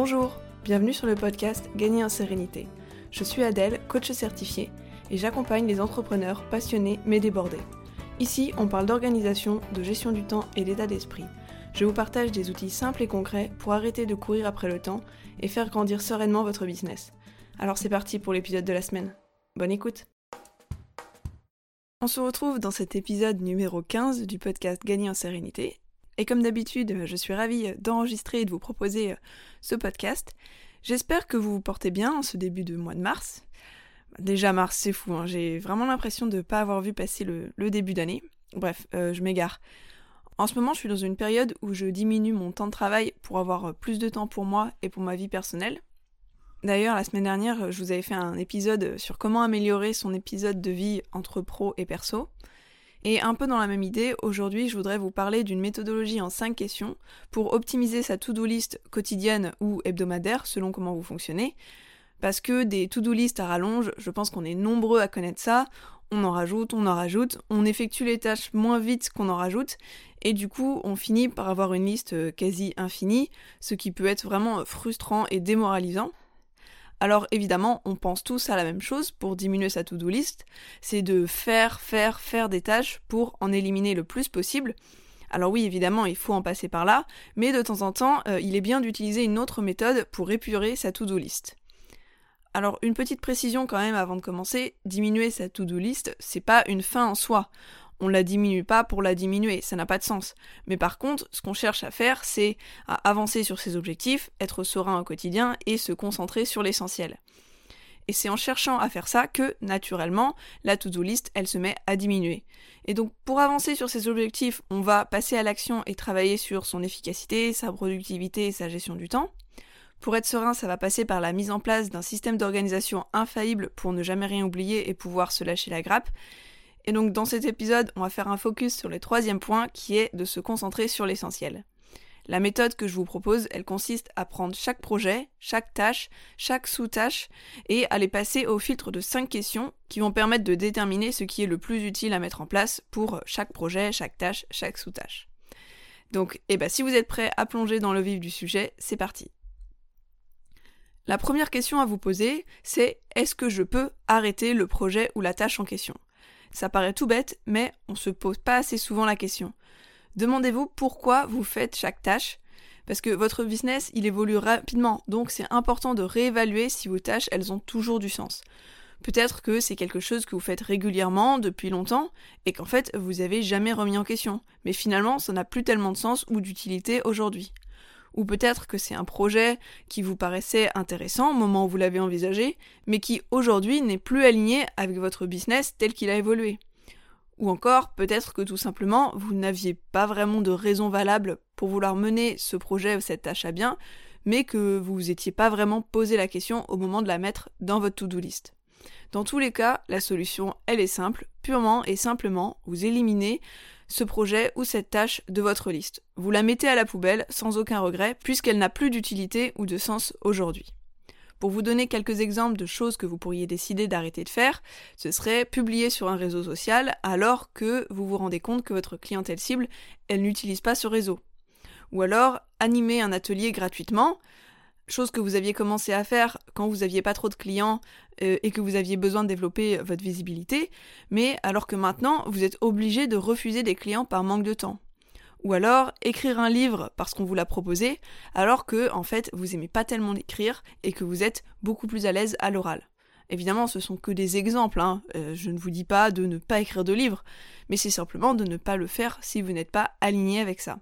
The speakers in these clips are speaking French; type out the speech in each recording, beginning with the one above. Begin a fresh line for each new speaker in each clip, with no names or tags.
Bonjour, bienvenue sur le podcast Gagner en sérénité. Je suis Adèle, coach certifié, et j'accompagne les entrepreneurs passionnés mais débordés. Ici, on parle d'organisation, de gestion du temps et d'état d'esprit. Je vous partage des outils simples et concrets pour arrêter de courir après le temps et faire grandir sereinement votre business. Alors c'est parti pour l'épisode de la semaine. Bonne écoute On se retrouve dans cet épisode numéro 15 du podcast Gagner en sérénité et comme d'habitude, je suis ravie d'enregistrer et de vous proposer euh, ce podcast. J'espère que vous vous portez bien en ce début de mois de mars. Déjà mars, c'est fou, hein. j'ai vraiment l'impression de ne pas avoir vu passer le, début d'année. Bref, euh, je m'égare. En ce moment, je suis dans une période où je diminue mon temps de travail pour avoir euh, plus de temps pour moi et pour ma vie personnelle. D'ailleurs, la semaine dernière, je vous avais fait un épisode sur comment améliorer son épisode de vie entre pro et perso. Et un peu dans la même idée, aujourd'hui je voudrais vous parler d'une méthodologie en 5 questions pour optimiser sa to-do list quotidienne ou hebdomadaire selon comment vous fonctionnez. Parce que des to-do list à rallonge, je pense qu'on est nombreux à connaître ça, on en rajoute, on en rajoute, on effectue les tâches moins vite qu'on en rajoute, et du coup on finit par avoir une liste quasi infinie, ce qui peut être vraiment frustrant et démoralisant. Alors évidemment, on pense tous à la même chose pour diminuer sa to-do list, c'est de faire, faire, faire des tâches pour en éliminer le plus possible. Alors oui, évidemment, il faut en passer par là, mais de temps en temps, euh, il est bien d'utiliser une autre méthode pour épurer sa to-do list. Alors une petite précision quand même avant de commencer, diminuer sa to-do list, c'est pas une fin en soi on la diminue pas pour la diminuer, ça n'a pas de sens. Mais par contre, ce qu'on cherche à faire, c'est à avancer sur ses objectifs, être serein au quotidien et se concentrer sur l'essentiel. Et c'est en cherchant à faire ça que, naturellement, la to-do list, elle se met à diminuer. Et donc, pour avancer sur ses objectifs, on va passer à l'action et travailler sur son efficacité, sa productivité et sa gestion du temps. Pour être serein, ça va passer par la mise en place d'un système d'organisation infaillible pour ne jamais rien oublier et pouvoir se lâcher la grappe. Et donc dans cet épisode, on va faire un focus sur le troisième point qui est de se concentrer sur l'essentiel. La méthode que je vous propose, elle consiste à prendre chaque projet, chaque tâche, chaque sous-tâche et à les passer au filtre de cinq questions qui vont permettre de déterminer ce qui est le plus utile à mettre en place pour chaque projet, chaque tâche, chaque sous-tâche. Donc, eh ben, si vous êtes prêts à plonger dans le vif du sujet, c'est parti. La première question à vous poser, c'est est-ce que je peux arrêter le projet ou la tâche en question? Ça paraît tout bête, mais on se pose pas assez souvent la question. Demandez-vous pourquoi vous faites chaque tâche, parce que votre business, il évolue rapidement, donc c'est important de réévaluer si vos tâches, elles ont toujours du sens. Peut-être que c'est quelque chose que vous faites régulièrement depuis longtemps et qu'en fait vous avez jamais remis en question, mais finalement ça n'a plus tellement de sens ou d'utilité aujourd'hui. Ou peut-être que c'est un projet qui vous paraissait intéressant au moment où vous l'avez envisagé, mais qui aujourd'hui n'est plus aligné avec votre business tel qu'il a évolué. Ou encore, peut-être que tout simplement, vous n'aviez pas vraiment de raison valable pour vouloir mener ce projet ou cette tâche à bien, mais que vous vous étiez pas vraiment posé la question au moment de la mettre dans votre to-do list. Dans tous les cas, la solution, elle est simple, purement et simplement, vous éliminez ce projet ou cette tâche de votre liste. Vous la mettez à la poubelle sans aucun regret puisqu'elle n'a plus d'utilité ou de sens aujourd'hui. Pour vous donner quelques exemples de choses que vous pourriez décider d'arrêter de faire, ce serait publier sur un réseau social alors que vous vous rendez compte que votre clientèle cible, elle n'utilise pas ce réseau. Ou alors animer un atelier gratuitement, chose que vous aviez commencé à faire quand vous n'aviez pas trop de clients euh, et que vous aviez besoin de développer votre visibilité, mais alors que maintenant vous êtes obligé de refuser des clients par manque de temps. Ou alors écrire un livre parce qu'on vous l'a proposé, alors que en fait vous aimez pas tellement l'écrire et que vous êtes beaucoup plus à l'aise à l'oral. Évidemment, ce sont que des exemples, hein. euh, je ne vous dis pas de ne pas écrire de livre, mais c'est simplement de ne pas le faire si vous n'êtes pas aligné avec ça.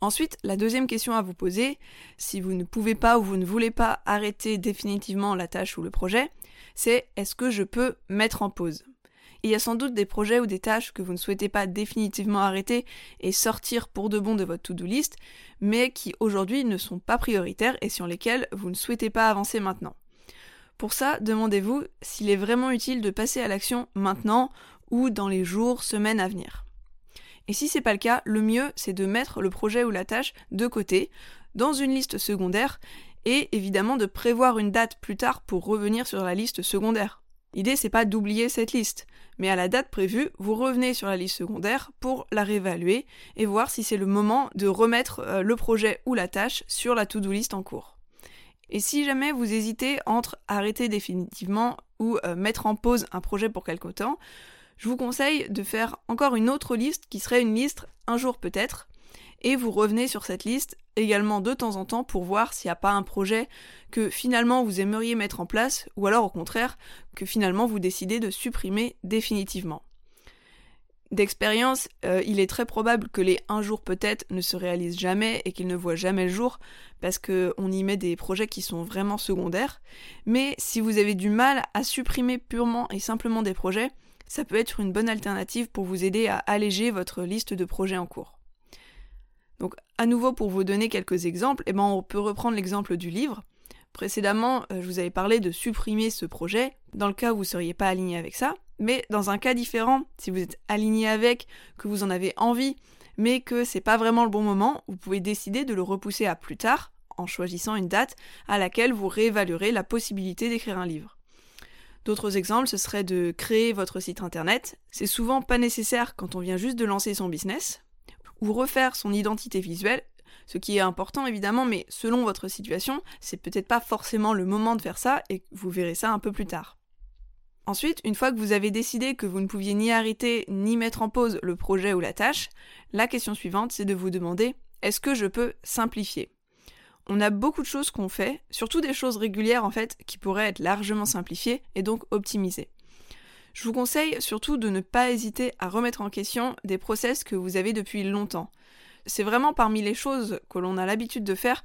Ensuite, la deuxième question à vous poser, si vous ne pouvez pas ou vous ne voulez pas arrêter définitivement la tâche ou le projet, c'est est-ce que je peux mettre en pause? Il y a sans doute des projets ou des tâches que vous ne souhaitez pas définitivement arrêter et sortir pour de bon de votre to-do list, mais qui aujourd'hui ne sont pas prioritaires et sur lesquels vous ne souhaitez pas avancer maintenant. Pour ça, demandez-vous s'il est vraiment utile de passer à l'action maintenant ou dans les jours, semaines à venir. Et si c'est pas le cas, le mieux c'est de mettre le projet ou la tâche de côté, dans une liste secondaire, et évidemment de prévoir une date plus tard pour revenir sur la liste secondaire. L'idée c'est pas d'oublier cette liste, mais à la date prévue, vous revenez sur la liste secondaire pour la réévaluer et voir si c'est le moment de remettre euh, le projet ou la tâche sur la to-do list en cours. Et si jamais vous hésitez entre arrêter définitivement ou euh, mettre en pause un projet pour quelque temps, je vous conseille de faire encore une autre liste qui serait une liste un jour peut-être, et vous revenez sur cette liste également de temps en temps pour voir s'il n'y a pas un projet que finalement vous aimeriez mettre en place, ou alors au contraire que finalement vous décidez de supprimer définitivement. D'expérience, euh, il est très probable que les un jour peut-être ne se réalisent jamais et qu'ils ne voient jamais le jour parce qu'on y met des projets qui sont vraiment secondaires. Mais si vous avez du mal à supprimer purement et simplement des projets, ça peut être une bonne alternative pour vous aider à alléger votre liste de projets en cours. Donc à nouveau pour vous donner quelques exemples, eh ben, on peut reprendre l'exemple du livre. Précédemment, euh, je vous avais parlé de supprimer ce projet dans le cas où vous ne seriez pas aligné avec ça. Mais dans un cas différent, si vous êtes aligné avec, que vous en avez envie, mais que c'est pas vraiment le bon moment, vous pouvez décider de le repousser à plus tard en choisissant une date à laquelle vous réévaluerez la possibilité d'écrire un livre. D'autres exemples, ce serait de créer votre site internet. C'est souvent pas nécessaire quand on vient juste de lancer son business, ou refaire son identité visuelle, ce qui est important évidemment, mais selon votre situation, c'est peut-être pas forcément le moment de faire ça et vous verrez ça un peu plus tard. Ensuite, une fois que vous avez décidé que vous ne pouviez ni arrêter ni mettre en pause le projet ou la tâche, la question suivante, c'est de vous demander est-ce que je peux simplifier? On a beaucoup de choses qu'on fait, surtout des choses régulières en fait, qui pourraient être largement simplifiées et donc optimisées. Je vous conseille surtout de ne pas hésiter à remettre en question des process que vous avez depuis longtemps. C'est vraiment parmi les choses que l'on a l'habitude de faire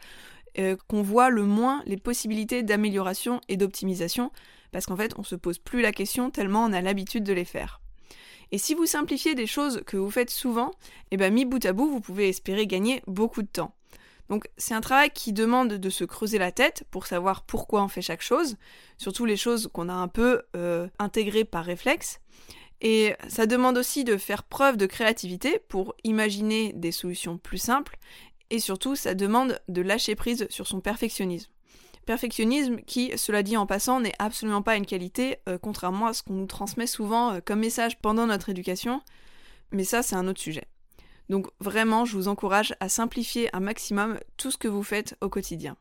euh, qu'on voit le moins les possibilités d'amélioration et d'optimisation, parce qu'en fait on se pose plus la question tellement on a l'habitude de les faire. Et si vous simplifiez des choses que vous faites souvent, et eh bien mis bout à bout, vous pouvez espérer gagner beaucoup de temps. Donc c'est un travail qui demande de se creuser la tête pour savoir pourquoi on fait chaque chose, surtout les choses qu'on a un peu euh, intégrées par réflexe. Et ça demande aussi de faire preuve de créativité pour imaginer des solutions plus simples, et surtout ça demande de lâcher prise sur son perfectionnisme. Perfectionnisme qui, cela dit en passant, n'est absolument pas une qualité, euh, contrairement à ce qu'on nous transmet souvent euh, comme message pendant notre éducation. Mais ça, c'est un autre sujet. Donc vraiment, je vous encourage à simplifier un maximum tout ce que vous faites au quotidien.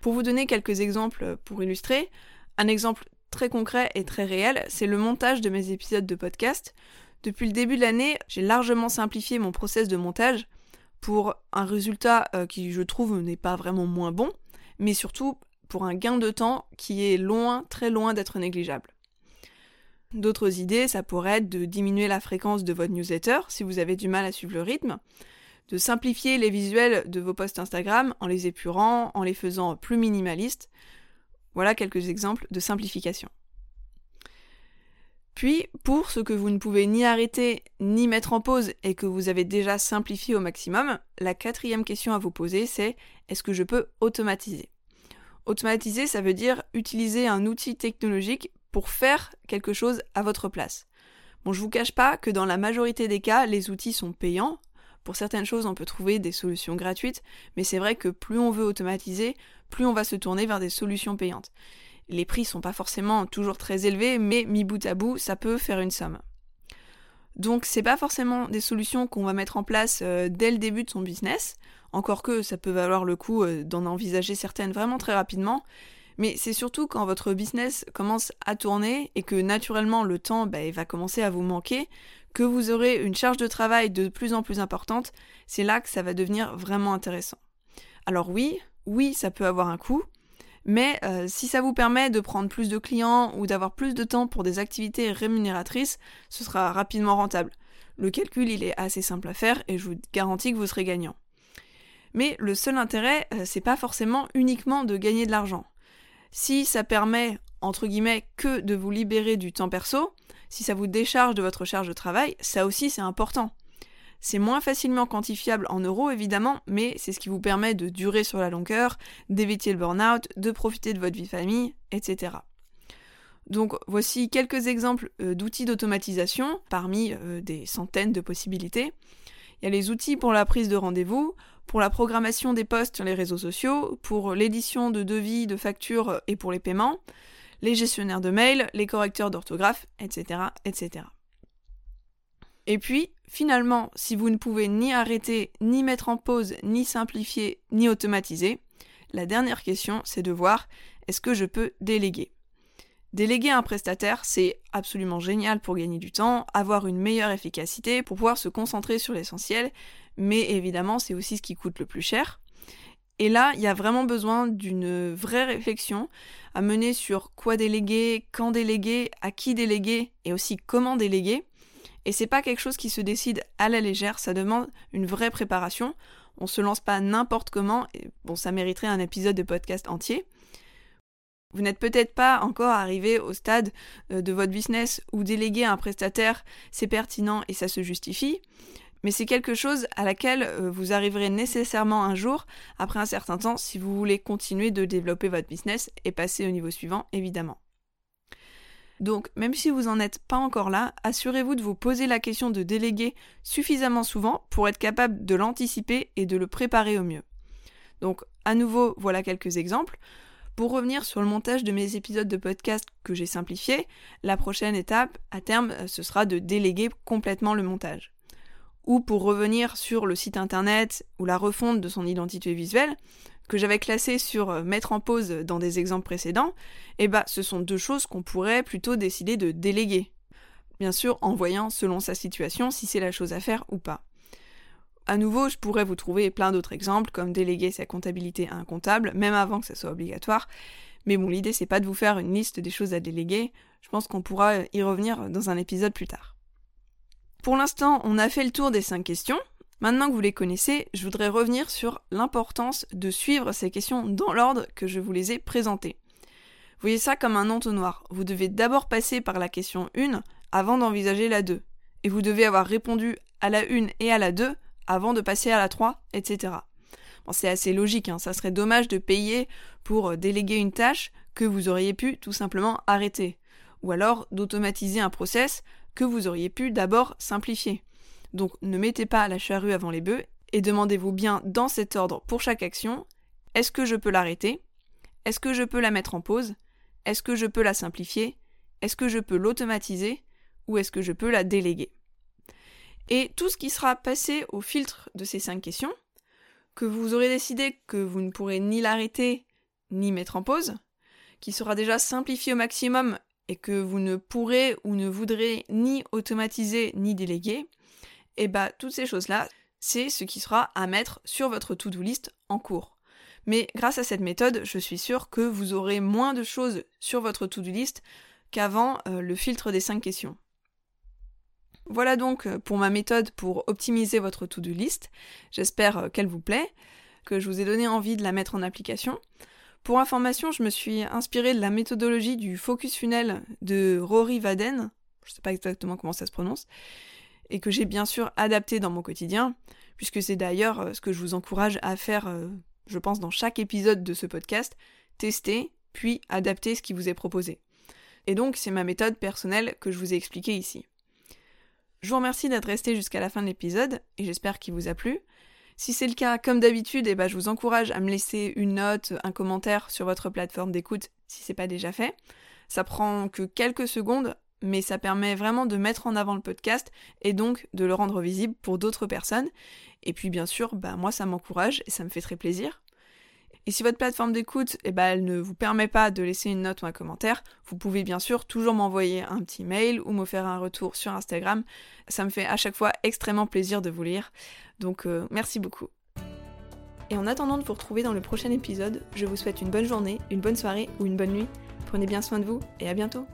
Pour vous donner quelques exemples pour illustrer, un exemple très concret et très réel, c'est le montage de mes épisodes de podcast. Depuis le début de l'année, j'ai largement simplifié mon process de montage pour un résultat euh, qui, je trouve, n'est pas vraiment moins bon, mais surtout pour un gain de temps qui est loin, très loin d'être négligeable. D'autres idées, ça pourrait être de diminuer la fréquence de votre newsletter si vous avez du mal à suivre le rythme, de simplifier les visuels de vos posts Instagram en les épurant, en les faisant plus minimalistes. Voilà quelques exemples de simplification. Puis, pour ce que vous ne pouvez ni arrêter ni mettre en pause et que vous avez déjà simplifié au maximum, la quatrième question à vous poser, c'est est-ce que je peux automatiser? Automatiser, ça veut dire utiliser un outil technologique pour faire quelque chose à votre place. Bon, je vous cache pas que dans la majorité des cas, les outils sont payants. Pour certaines choses, on peut trouver des solutions gratuites, mais c'est vrai que plus on veut automatiser, plus on va se tourner vers des solutions payantes. Les prix sont pas forcément toujours très élevés, mais mis bout à bout, ça peut faire une somme. Donc c'est pas forcément des solutions qu'on va mettre en place euh, dès le début de son business, encore que ça peut valoir le coup euh, d'en envisager certaines vraiment très rapidement, mais c'est surtout quand votre business commence à tourner et que naturellement le temps bah, va commencer à vous manquer, que vous aurez une charge de travail de plus en plus importante, c'est là que ça va devenir vraiment intéressant. Alors oui, oui, ça peut avoir un coût, mais euh, si ça vous permet de prendre plus de clients ou d'avoir plus de temps pour des activités rémunératrices, ce sera rapidement rentable. Le calcul, il est assez simple à faire et je vous garantis que vous serez gagnant. Mais le seul intérêt, euh, c'est pas forcément uniquement de gagner de l'argent. Si ça permet, entre guillemets, que de vous libérer du temps perso, si ça vous décharge de votre charge de travail, ça aussi c'est important. C'est moins facilement quantifiable en euros évidemment, mais c'est ce qui vous permet de durer sur la longueur, d'éviter le burn-out, de profiter de votre vie famille, etc. Donc voici quelques exemples euh, d'outils d'automatisation parmi euh, des centaines de possibilités. Il y a les outils pour la prise de rendez-vous, pour la programmation des posts sur les réseaux sociaux, pour l'édition de devis, de factures et pour les paiements, les gestionnaires de mails, les correcteurs d'orthographe, etc., etc. Et puis, finalement, si vous ne pouvez ni arrêter, ni mettre en pause, ni simplifier, ni automatiser, la dernière question, c'est de voir est-ce que je peux déléguer? Déléguer un prestataire, c'est absolument génial pour gagner du temps, avoir une meilleure efficacité, pour pouvoir se concentrer sur l'essentiel, mais évidemment c'est aussi ce qui coûte le plus cher. Et là, il y a vraiment besoin d'une vraie réflexion à mener sur quoi déléguer, quand déléguer, à qui déléguer et aussi comment déléguer. Et c'est pas quelque chose qui se décide à la légère, ça demande une vraie préparation. On se lance pas n'importe comment, et bon, ça mériterait un épisode de podcast entier. Vous n'êtes peut-être pas encore arrivé au stade euh, de votre business où déléguer un prestataire, c'est pertinent et ça se justifie, mais c'est quelque chose à laquelle euh, vous arriverez nécessairement un jour, après un certain temps, si vous voulez continuer de développer votre business et passer au niveau suivant, évidemment. Donc, même si vous n'en êtes pas encore là, assurez-vous de vous poser la question de déléguer suffisamment souvent pour être capable de l'anticiper et de le préparer au mieux. Donc, à nouveau, voilà quelques exemples. Pour revenir sur le montage de mes épisodes de podcast que j'ai simplifiés, la prochaine étape, à terme, euh, ce sera de déléguer complètement le montage. Ou pour revenir sur le site internet ou la refonte de son identité visuelle, que j'avais classé sur euh, mettre en pause dans des exemples précédents, eh bah, ce sont deux choses qu'on pourrait plutôt décider de déléguer. Bien sûr, en voyant selon sa situation si c'est la chose à faire ou pas. À nouveau, je pourrais vous trouver plein d'autres exemples, comme déléguer sa comptabilité à un comptable, même avant que ça soit obligatoire. Mais bon, l'idée c'est pas de vous faire une liste des choses à déléguer, je pense qu'on pourra y revenir dans un épisode plus tard. Pour l'instant, on a fait le tour des 5 questions. Maintenant que vous les connaissez, je voudrais revenir sur l'importance de suivre ces questions dans l'ordre que je vous les ai présentées. Voyez ça comme un entonnoir. Vous devez d'abord passer par la question 1 avant d'envisager la 2. Et vous devez avoir répondu à la 1 et à la 2 avant de passer à la 3, etc. C'est assez logique, hein. ça serait dommage de payer pour euh, déléguer une tâche que vous auriez pu tout simplement arrêter, ou alors d'automatiser un process que vous auriez pu d'abord simplifier. Donc ne mettez pas la charrue avant les bœufs et demandez-vous bien dans cet ordre pour chaque action, est-ce que je peux l'arrêter? Est-ce que je peux la mettre en pause? Est-ce que je peux la simplifier? Est-ce que je peux l'automatiser? Ou est-ce que je peux la déléguer? Et tout ce qui sera passé au filtre de ces cinq questions, que vous aurez décidé que vous ne pourrez ni l'arrêter ni mettre en pause, qui sera déjà simplifié au maximum et que vous ne pourrez ou ne voudrez ni automatiser ni déléguer, et eh bah toutes ces choses-là, c'est ce qui sera à mettre sur votre to-do list en cours. Mais grâce à cette méthode, je suis sûre que vous aurez moins de choses sur votre to-do list qu'avant euh, le filtre des cinq questions. Voilà donc euh, pour ma méthode pour optimiser votre to-do list. J'espère euh, qu'elle vous plaît, que je vous ai donné envie de la mettre en application. Pour information, je me suis inspirée de la méthodologie du focus funnel de Rory Vaden, je ne sais pas exactement comment ça se prononce, et que j'ai bien sûr adapté dans mon quotidien, puisque c'est d'ailleurs euh, ce que je vous encourage à faire, je pense, dans chaque épisode de ce podcast, tester, puis adapter ce qui vous est proposé. Et donc, c'est ma méthode personnelle que je vous ai expliquée ici. Je vous remercie d'être resté jusqu'à la fin de l'épisode et j'espère qu'il vous a plu. Si c'est le cas, comme d'habitude, eh ben, je vous encourage à me laisser une note, un commentaire sur votre plateforme d'écoute si c'est pas déjà fait. Ça prend que quelques secondes, mais ça permet vraiment de mettre en avant le podcast et donc de le rendre visible pour d'autres personnes. Et puis bien sûr, bah, moi ça m'encourage et ça me fait très plaisir. Et si votre plateforme d'écoute, eh ben, elle ne vous permet pas de laisser une note ou un commentaire, vous pouvez bien sûr toujours m'envoyer un petit mail ou me faire un retour sur Instagram. Ça me fait à chaque fois extrêmement plaisir de vous lire. Donc euh, merci beaucoup. Et en attendant de vous retrouver dans le prochain épisode, je vous souhaite une bonne journée, une bonne soirée ou une bonne nuit. Prenez bien soin de vous et à bientôt